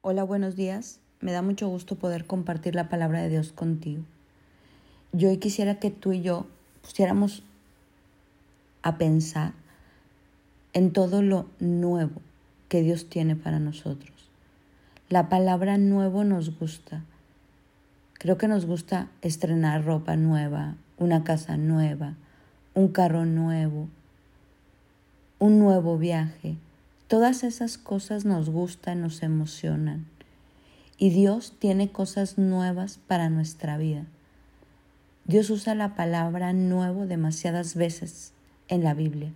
Hola, buenos días. Me da mucho gusto poder compartir la palabra de Dios contigo. Yo hoy quisiera que tú y yo pusiéramos a pensar en todo lo nuevo que Dios tiene para nosotros. La palabra nuevo nos gusta. Creo que nos gusta estrenar ropa nueva, una casa nueva, un carro nuevo, un nuevo viaje Todas esas cosas nos gustan, nos emocionan. Y Dios tiene cosas nuevas para nuestra vida. Dios usa la palabra nuevo demasiadas veces en la Biblia.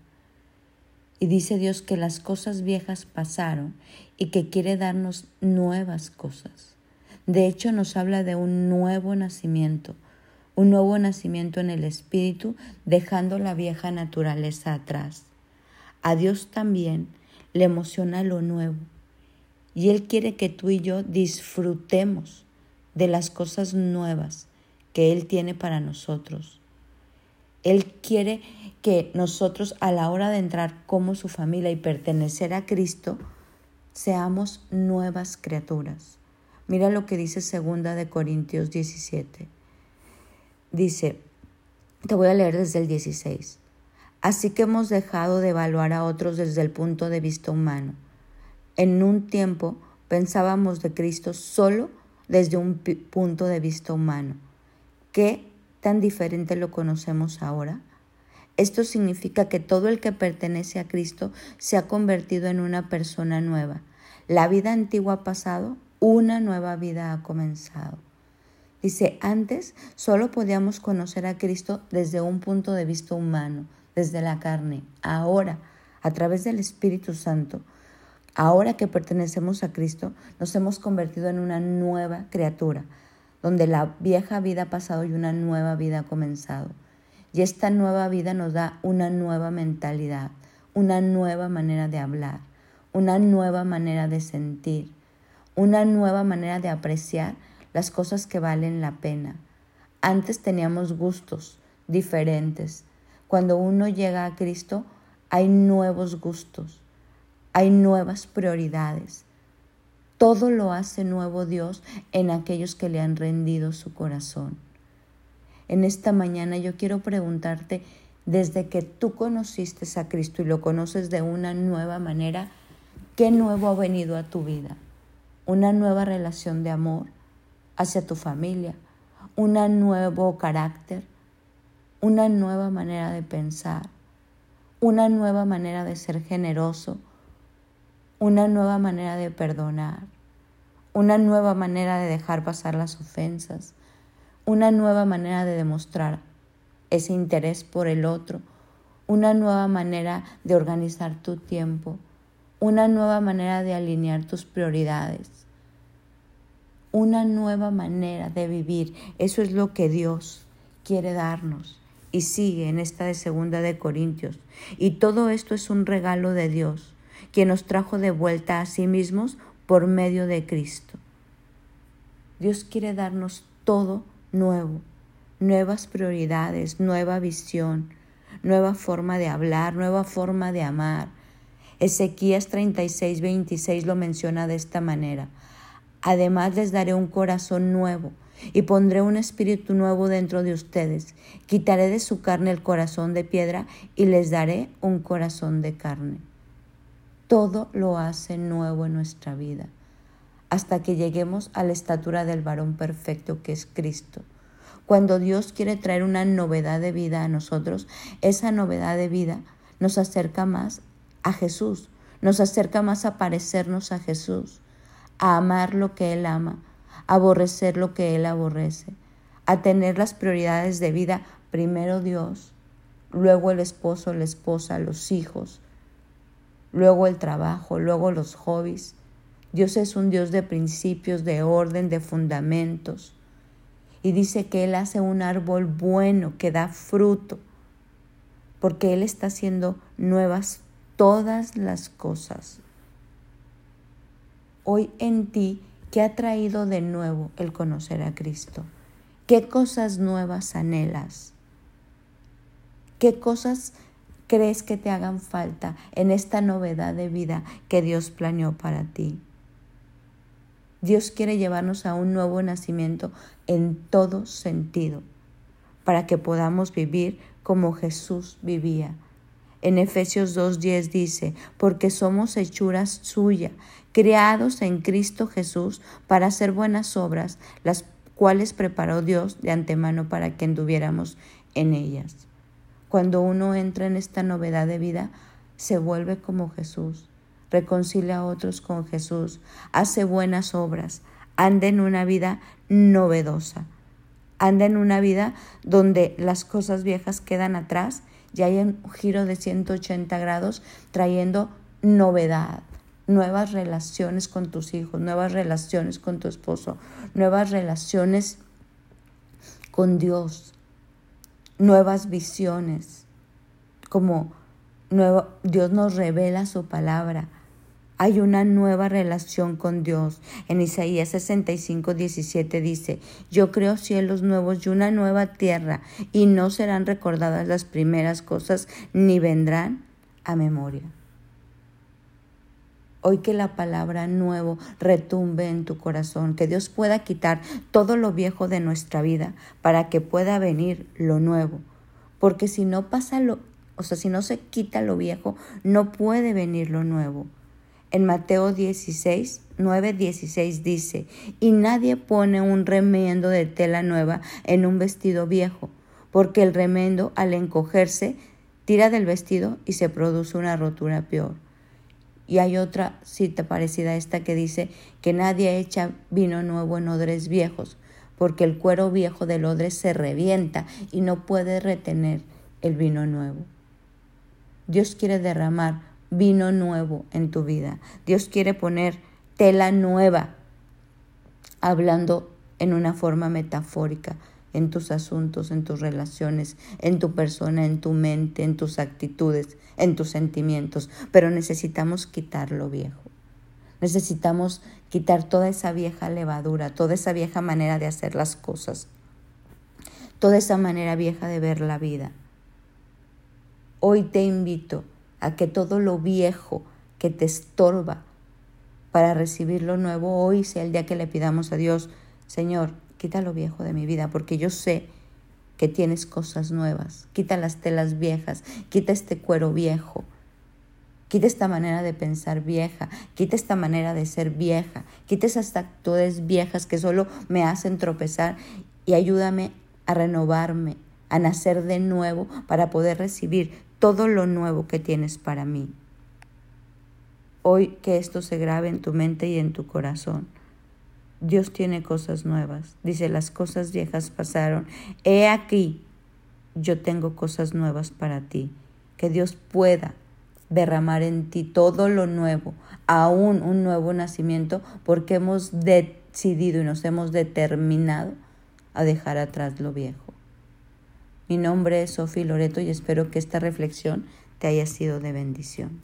Y dice Dios que las cosas viejas pasaron y que quiere darnos nuevas cosas. De hecho, nos habla de un nuevo nacimiento, un nuevo nacimiento en el Espíritu, dejando la vieja naturaleza atrás. A Dios también le emociona lo nuevo. Y Él quiere que tú y yo disfrutemos de las cosas nuevas que Él tiene para nosotros. Él quiere que nosotros a la hora de entrar como su familia y pertenecer a Cristo, seamos nuevas criaturas. Mira lo que dice segunda de Corintios 17. Dice, te voy a leer desde el 16. Así que hemos dejado de evaluar a otros desde el punto de vista humano. En un tiempo pensábamos de Cristo solo desde un punto de vista humano. ¿Qué tan diferente lo conocemos ahora? Esto significa que todo el que pertenece a Cristo se ha convertido en una persona nueva. La vida antigua ha pasado, una nueva vida ha comenzado. Dice, antes solo podíamos conocer a Cristo desde un punto de vista humano, desde la carne, ahora, a través del Espíritu Santo, ahora que pertenecemos a Cristo, nos hemos convertido en una nueva criatura, donde la vieja vida ha pasado y una nueva vida ha comenzado. Y esta nueva vida nos da una nueva mentalidad, una nueva manera de hablar, una nueva manera de sentir, una nueva manera de apreciar las cosas que valen la pena. Antes teníamos gustos diferentes, cuando uno llega a Cristo, hay nuevos gustos, hay nuevas prioridades. Todo lo hace nuevo Dios en aquellos que le han rendido su corazón. En esta mañana yo quiero preguntarte, desde que tú conociste a Cristo y lo conoces de una nueva manera, ¿qué nuevo ha venido a tu vida? Una nueva relación de amor hacia tu familia, un nuevo carácter, una nueva manera de pensar, una nueva manera de ser generoso, una nueva manera de perdonar, una nueva manera de dejar pasar las ofensas, una nueva manera de demostrar ese interés por el otro, una nueva manera de organizar tu tiempo, una nueva manera de alinear tus prioridades, una nueva manera de vivir. Eso es lo que Dios quiere darnos y sigue en esta de segunda de Corintios. Y todo esto es un regalo de Dios, quien nos trajo de vuelta a sí mismos por medio de Cristo. Dios quiere darnos todo nuevo, nuevas prioridades, nueva visión, nueva forma de hablar, nueva forma de amar. Ezequías 36, 26 lo menciona de esta manera. Además les daré un corazón nuevo y pondré un espíritu nuevo dentro de ustedes. Quitaré de su carne el corazón de piedra y les daré un corazón de carne. Todo lo hace nuevo en nuestra vida, hasta que lleguemos a la estatura del varón perfecto que es Cristo. Cuando Dios quiere traer una novedad de vida a nosotros, esa novedad de vida nos acerca más a Jesús, nos acerca más a parecernos a Jesús, a amar lo que Él ama, aborrecer lo que Él aborrece, a tener las prioridades de vida, primero Dios, luego el esposo, la esposa, los hijos, luego el trabajo, luego los hobbies. Dios es un Dios de principios, de orden, de fundamentos. Y dice que Él hace un árbol bueno que da fruto, porque Él está haciendo nuevas todas las cosas. Hoy en ti ¿Qué ha traído de nuevo el conocer a Cristo? ¿Qué cosas nuevas anhelas? ¿Qué cosas crees que te hagan falta en esta novedad de vida que Dios planeó para ti? Dios quiere llevarnos a un nuevo nacimiento en todo sentido, para que podamos vivir como Jesús vivía. En Efesios 2.10 dice, porque somos hechuras suya, creados en Cristo Jesús para hacer buenas obras, las cuales preparó Dios de antemano para que anduviéramos en ellas. Cuando uno entra en esta novedad de vida, se vuelve como Jesús, reconcilia a otros con Jesús, hace buenas obras, anda en una vida novedosa, anda en una vida donde las cosas viejas quedan atrás y hay un giro de 180 grados trayendo novedad, nuevas relaciones con tus hijos, nuevas relaciones con tu esposo, nuevas relaciones con Dios, nuevas visiones, como nuevo, Dios nos revela su palabra. Hay una nueva relación con Dios. En Isaías 65, 17 dice, yo creo cielos nuevos y una nueva tierra, y no serán recordadas las primeras cosas, ni vendrán a memoria. Hoy que la palabra nuevo retumbe en tu corazón, que Dios pueda quitar todo lo viejo de nuestra vida para que pueda venir lo nuevo. Porque si no pasa lo, o sea, si no se quita lo viejo, no puede venir lo nuevo. En Mateo 16, 9, 16 dice, y nadie pone un remiendo de tela nueva en un vestido viejo, porque el remendo al encogerse tira del vestido y se produce una rotura peor. Y hay otra cita parecida a esta que dice que nadie echa vino nuevo en odres viejos, porque el cuero viejo del odre se revienta y no puede retener el vino nuevo. Dios quiere derramar vino nuevo en tu vida. Dios quiere poner tela nueva, hablando en una forma metafórica en tus asuntos, en tus relaciones, en tu persona, en tu mente, en tus actitudes, en tus sentimientos, pero necesitamos quitar lo viejo. Necesitamos quitar toda esa vieja levadura, toda esa vieja manera de hacer las cosas, toda esa manera vieja de ver la vida. Hoy te invito a que todo lo viejo que te estorba para recibir lo nuevo, hoy sea el día que le pidamos a Dios, Señor, quita lo viejo de mi vida, porque yo sé que tienes cosas nuevas. Quita las telas viejas, quita este cuero viejo, quita esta manera de pensar vieja, quita esta manera de ser vieja, quita esas actitudes viejas que solo me hacen tropezar y ayúdame a renovarme, a nacer de nuevo para poder recibir todo lo nuevo que tienes para mí. Hoy que esto se grabe en tu mente y en tu corazón. Dios tiene cosas nuevas. Dice, las cosas viejas pasaron. He aquí, yo tengo cosas nuevas para ti. Que Dios pueda derramar en ti todo lo nuevo, aún un nuevo nacimiento, porque hemos decidido y nos hemos determinado a dejar atrás lo viejo. Mi nombre es Sofía Loreto y espero que esta reflexión te haya sido de bendición.